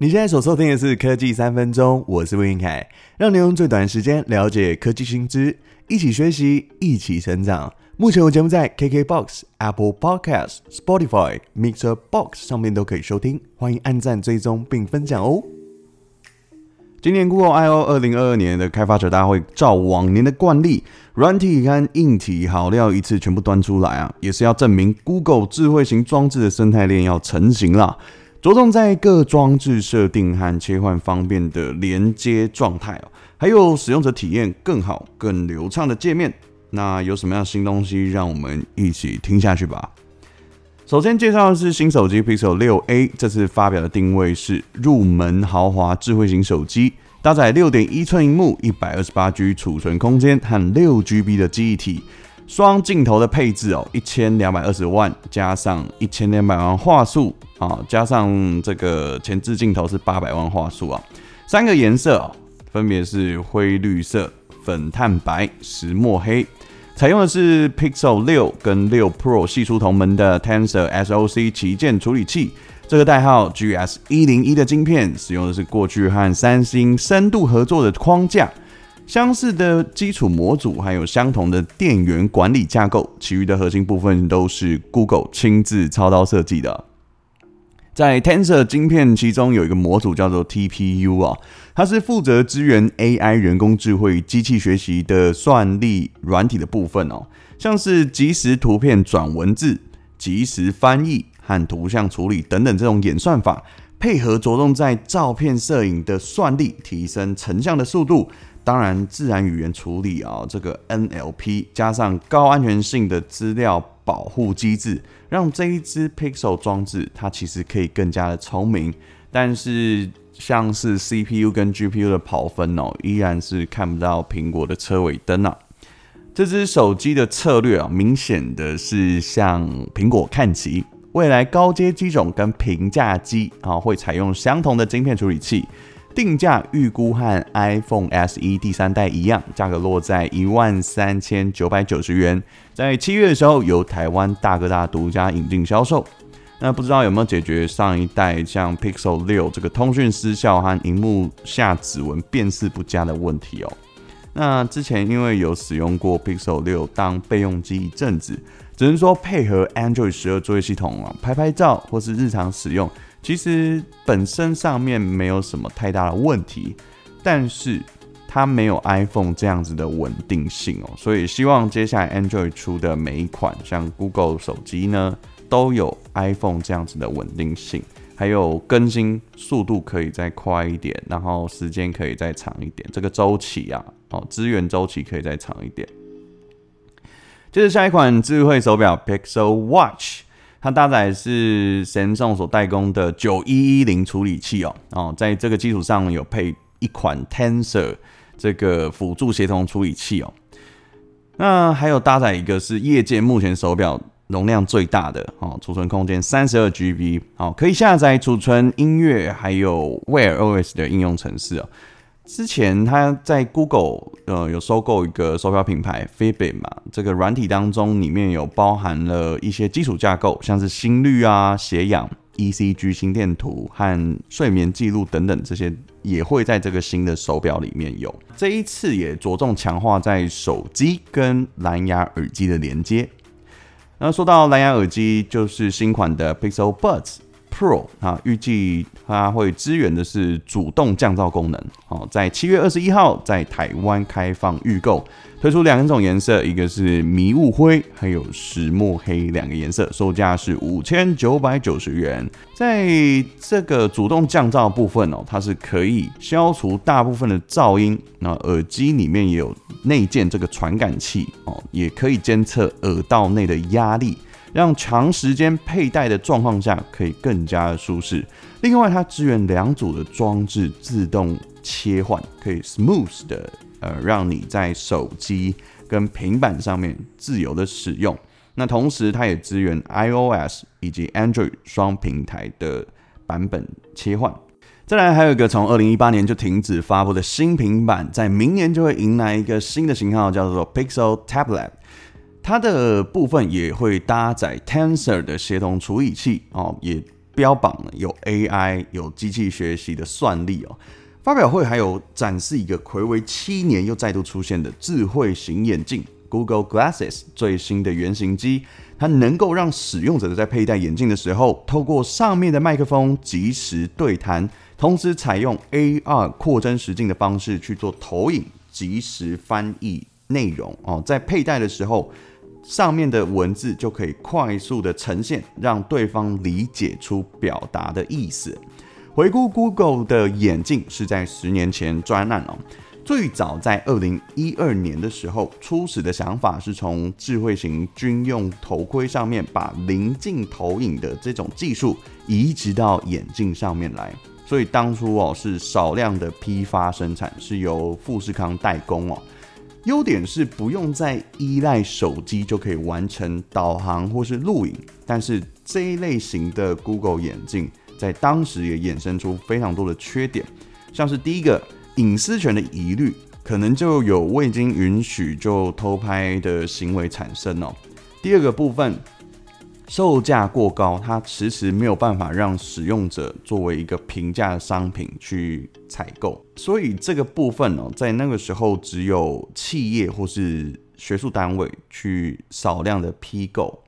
你现在所收听的是科技三分钟，我是魏云凯，让你用最短时间了解科技新知，一起学习，一起成长。目前我节目在 KKBOX、Apple Podcast、Spotify、Mixer Box 上面都可以收听，欢迎按赞、追踪并分享哦。今年 Google I/O 二零二二年的开发者大会，照往年的惯例，软体和硬体好料一次全部端出来啊，也是要证明 Google 智慧型装置的生态链要成型了。着重在各装置设定和切换方便的连接状态哦，还有使用者体验更好、更流畅的界面。那有什么样新东西？让我们一起听下去吧。首先介绍的是新手机 Pixel 6a，这次发表的定位是入门豪华智慧型手机，搭载六点一寸萤幕、一百二十八 G 储存空间和六 GB 的记忆体。双镜头的配置哦，一千两百二十万加上一千两百万画素啊，加上这个前置镜头是八百万画素啊。三个颜色哦，分别是灰绿色、粉炭白、石墨黑。采用的是 Pixel 六跟六 Pro 系出同门的 Tensor SoC 旗舰处理器，这个代号 GS 一零一的晶片，使用的是过去和三星深度合作的框架。相似的基础模组，还有相同的电源管理架构，其余的核心部分都是 Google 亲自操刀设计的。在 Tensor 晶片，其中有一个模组叫做 TPU 啊，它是负责支援 AI 人工智慧、机器学习的算力软体的部分哦，像是即时图片转文字、即时翻译和图像处理等等这种演算法，配合着重在照片摄影的算力，提升成像的速度。当然，自然语言处理啊，这个 NLP 加上高安全性的资料保护机制，让这一支 Pixel 装置它其实可以更加的聪明。但是，像是 CPU 跟 GPU 的跑分哦，依然是看不到苹果的车尾灯啊。这支手机的策略啊，明显的是向苹果看齐，未来高阶机种跟平价机啊，会采用相同的晶片处理器。定价预估和 iPhone SE 第三代一样，价格落在一万三千九百九十元，在七月的时候由台湾大哥大独家引进销售。那不知道有没有解决上一代像 Pixel 六这个通讯失效和荧幕下指纹辨识不佳的问题哦？那之前因为有使用过 Pixel 六当备用机一阵子，只能说配合 Android 十二作业系统啊，拍拍照或是日常使用。其实本身上面没有什么太大的问题，但是它没有 iPhone 这样子的稳定性哦，所以希望接下来 Android 出的每一款像 Google 手机呢，都有 iPhone 这样子的稳定性，还有更新速度可以再快一点，然后时间可以再长一点，这个周期啊，哦，资源周期可以再长一点。接着下一款智慧手表 Pixel Watch。它搭载是 Samsung 所代工的九一一零处理器哦，哦，在这个基础上有配一款 Tensor 这个辅助协同处理器哦，那还有搭载一个是业界目前手表容量最大的哦，储存空间三十二 GB 哦，可以下载储存音乐还有 Wear OS 的应用程式哦。之前他在 Google 呃有收购一个手表品牌 Fitbit 嘛，这个软体当中里面有包含了一些基础架构，像是心率啊、血氧、ECG 心电图和睡眠记录等等，这些也会在这个新的手表里面有。这一次也着重强化在手机跟蓝牙耳机的连接。那说到蓝牙耳机，就是新款的 Pixel Buds。Pro 啊，预计它会支援的是主动降噪功能。好，在七月二十一号在台湾开放预购，推出两种颜色，一个是迷雾灰，还有石墨黑两个颜色，售价是五千九百九十元。在这个主动降噪部分哦，它是可以消除大部分的噪音。那耳机里面也有内建这个传感器哦，也可以监测耳道内的压力。让长时间佩戴的状况下可以更加的舒适。另外，它支援两组的装置自动切换，可以 smooth 的呃让你在手机跟平板上面自由的使用。那同时，它也支援 iOS 以及 Android 双平台的版本切换。再来，还有一个从二零一八年就停止发布的新平板，在明年就会迎来一个新的型号，叫做 Pixel Tablet。它的部分也会搭载 Tensor 的协同处理器哦，也标榜有 AI、有机器学习的算力哦。发表会还有展示一个睽违七年又再度出现的智慧型眼镜 Google Glasses 最新的原型机，它能够让使用者在佩戴眼镜的时候，透过上面的麦克风即时对谈，同时采用 AR 扩增实境的方式去做投影，即时翻译内容哦。在佩戴的时候，上面的文字就可以快速的呈现，让对方理解出表达的意思。回顾 Google 的眼镜是在十年前专案哦，最早在二零一二年的时候，初始的想法是从智慧型军用头盔上面把棱镜投影的这种技术移植到眼镜上面来，所以当初哦是少量的批发生产，是由富士康代工哦。优点是不用再依赖手机就可以完成导航或是录影，但是这一类型的 Google 眼镜在当时也衍生出非常多的缺点，像是第一个隐私权的疑虑，可能就有未经允许就偷拍的行为产生哦。第二个部分。售价过高，它迟迟没有办法让使用者作为一个平价的商品去采购，所以这个部分呢，在那个时候只有企业或是学术单位去少量的批购。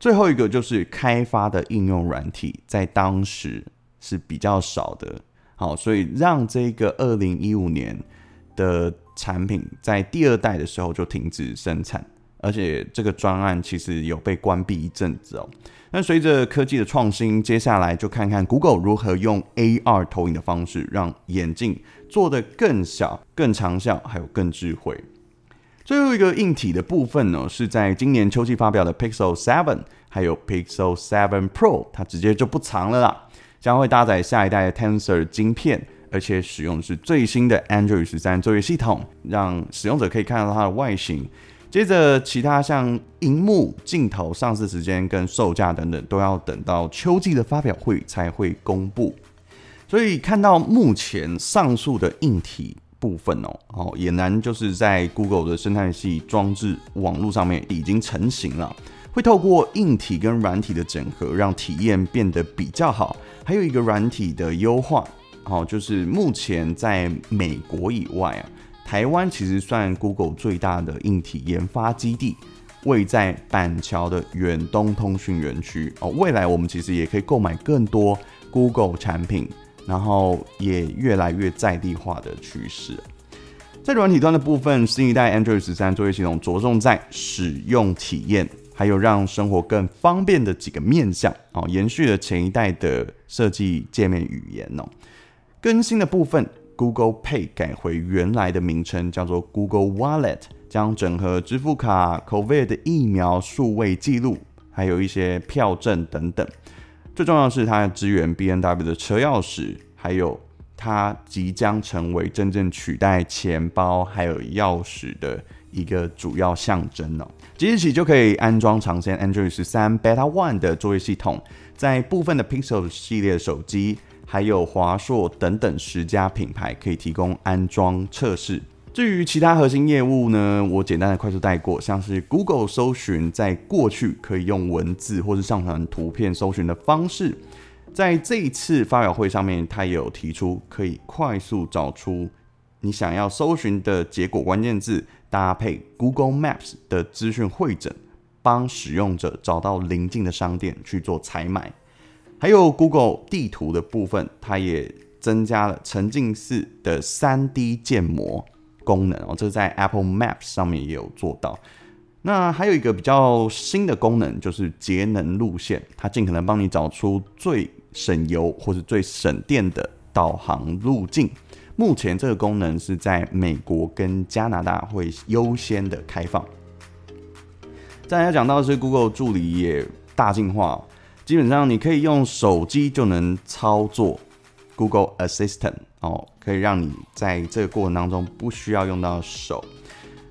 最后一个就是开发的应用软体，在当时是比较少的，好，所以让这个二零一五年的产品在第二代的时候就停止生产。而且这个专案其实有被关闭一阵子哦。那随着科技的创新，接下来就看看 Google 如何用 AR 投影的方式，让眼镜做得更小、更长效，还有更智慧。最后一个硬体的部分呢，是在今年秋季发表的 Pixel 7，还有 Pixel 7 Pro，它直接就不藏了啦，将会搭载下一代的 Tensor 晶片，而且使用的是最新的 Android 十三作业系统，让使用者可以看到它的外形。接着，其他像荧幕、镜头、上市时间跟售价等等，都要等到秋季的发表会才会公布。所以看到目前上述的硬体部分哦，哦，俨然就是在 Google 的生态系装置网络上面已经成型了。会透过硬体跟软体的整合，让体验变得比较好。还有一个软体的优化，哦，就是目前在美国以外啊。台湾其实算 Google 最大的硬体研发基地，位在板桥的远东通讯园区哦。未来我们其实也可以购买更多 Google 产品，然后也越来越在地化的趋势。在软体端的部分，新一代 Android 十三作业系统着重在使用体验，还有让生活更方便的几个面向哦，延续了前一代的设计界面语言哦。更新的部分。Google Pay 改回原来的名称，叫做 Google Wallet，将整合支付卡、COVID 的疫苗数位记录，还有一些票证等等。最重要的是，它支援 BNW 的车钥匙，还有它即将成为真正取代钱包还有钥匙的一个主要象征哦。即日起就可以安装尝鲜 Android 十三 Beta One 的作业系统，在部分的 Pixel 系列手机。还有华硕等等十家品牌可以提供安装测试。至于其他核心业务呢，我简单的快速带过，像是 Google 搜寻，在过去可以用文字或是上传图片搜寻的方式，在这一次发表会上面，它也有提出可以快速找出你想要搜寻的结果关键字，搭配 Google Maps 的资讯汇整，帮使用者找到邻近的商店去做采买。还有 Google 地图的部分，它也增加了沉浸式的 3D 建模功能哦，这在 Apple Maps 上面也有做到。那还有一个比较新的功能，就是节能路线，它尽可能帮你找出最省油或者最省电的导航路径。目前这个功能是在美国跟加拿大会优先的开放。再来讲到的是 Google 助理也大进化。基本上你可以用手机就能操作 Google Assistant 哦，可以让你在这个过程当中不需要用到手。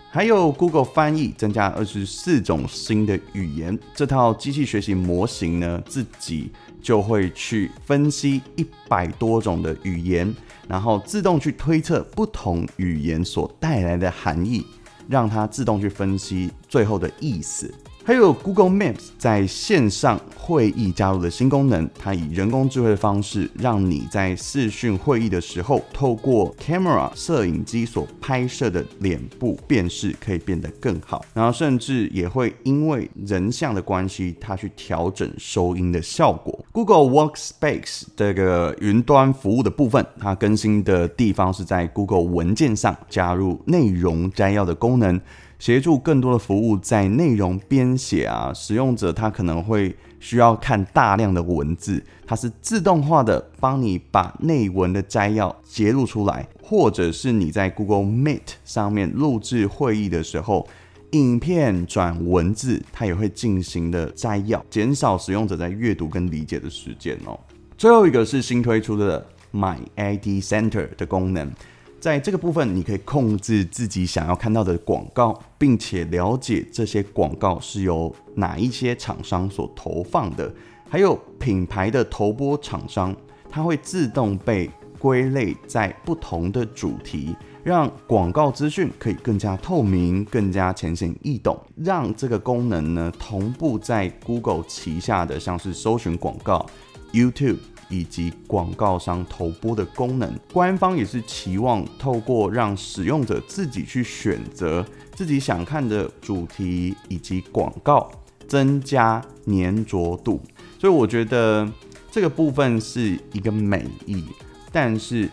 还有 Google 翻译增加二十四种新的语言，这套机器学习模型呢，自己就会去分析一百多种的语言，然后自动去推测不同语言所带来的含义，让它自动去分析最后的意思。还有 Google Maps 在线上会议加入的新功能，它以人工智慧的方式，让你在视讯会议的时候，透过 camera 摄影机所拍摄的脸部辨识可以变得更好，然后甚至也会因为人像的关系，它去调整收音的效果。Google Workspace 这个云端服务的部分，它更新的地方是在 Google 文件上加入内容摘要的功能。协助更多的服务在内容编写啊，使用者他可能会需要看大量的文字，它是自动化的帮你把内文的摘要截录出来，或者是你在 Google Meet 上面录制会议的时候，影片转文字，它也会进行的摘要，减少使用者在阅读跟理解的时间哦。最后一个是新推出的 My ID Center 的功能。在这个部分，你可以控制自己想要看到的广告，并且了解这些广告是由哪一些厂商所投放的，还有品牌的投播厂商，它会自动被归类在不同的主题，让广告资讯可以更加透明、更加浅显易懂，让这个功能呢同步在 Google 旗下的像是搜寻广告、YouTube。以及广告商投播的功能，官方也是期望透过让使用者自己去选择自己想看的主题以及广告，增加黏着度。所以我觉得这个部分是一个美意，但是。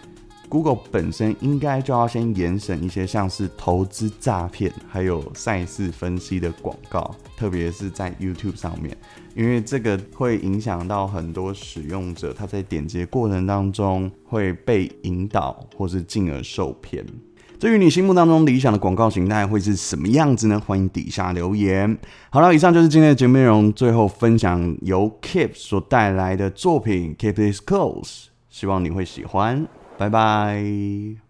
Google 本身应该就要先严审一些像是投资诈骗，还有赛事分析的广告，特别是在 YouTube 上面，因为这个会影响到很多使用者，他在点击过程当中会被引导，或是进而受骗。至于你心目当中理想的广告形态会是什么样子呢？欢迎底下留言。好了，以上就是今天的节目内容，最后分享由 Keep 所带来的作品 Keep This Close，希望你会喜欢。拜拜。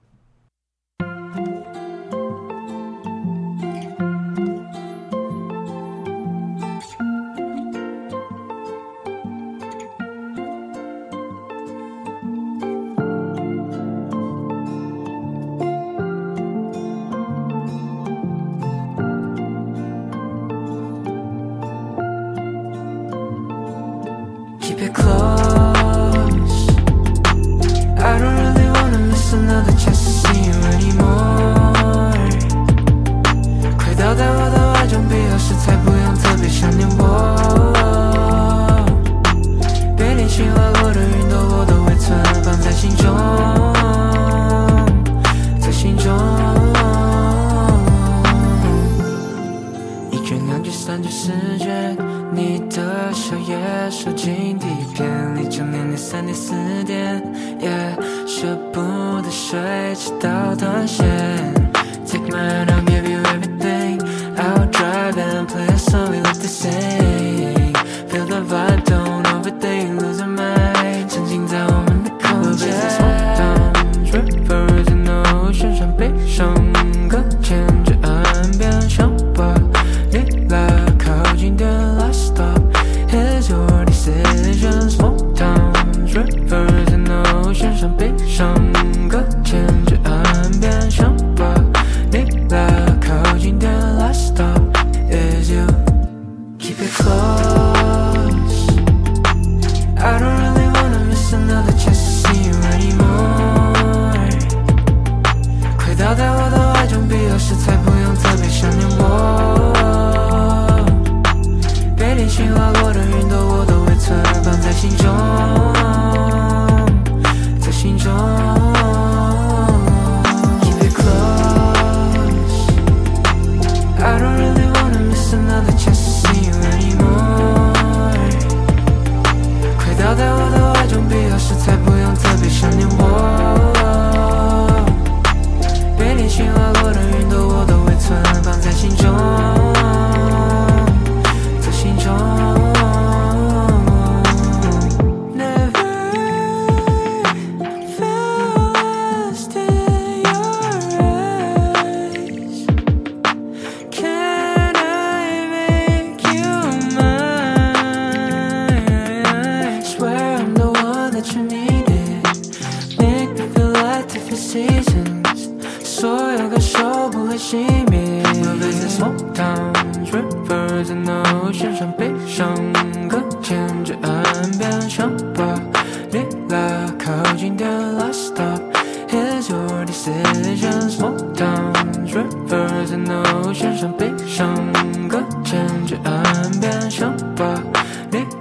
所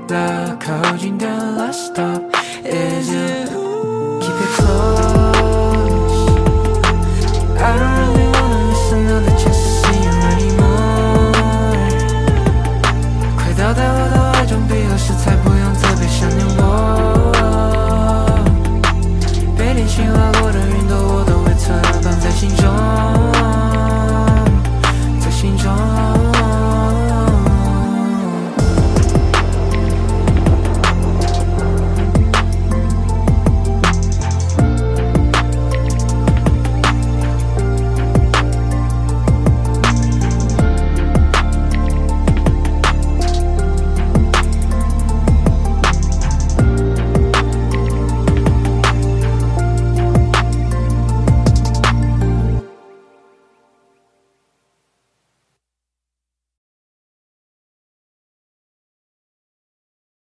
the cold, the last stop is you. Keep it close.